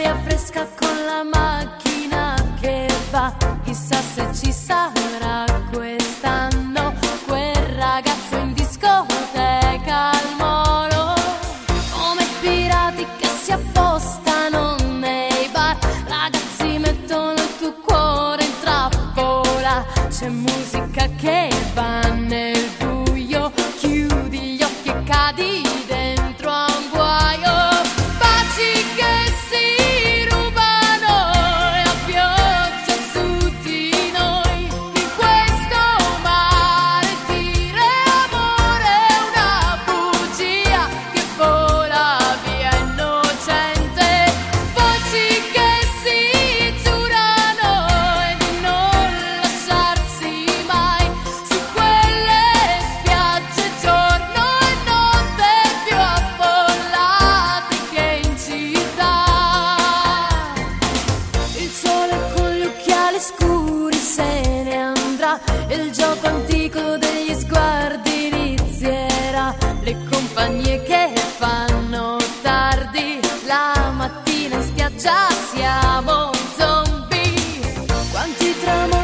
Yeah. Compagnie che fanno tardi, la mattina in spiaggia siamo zombie, quanti tramonti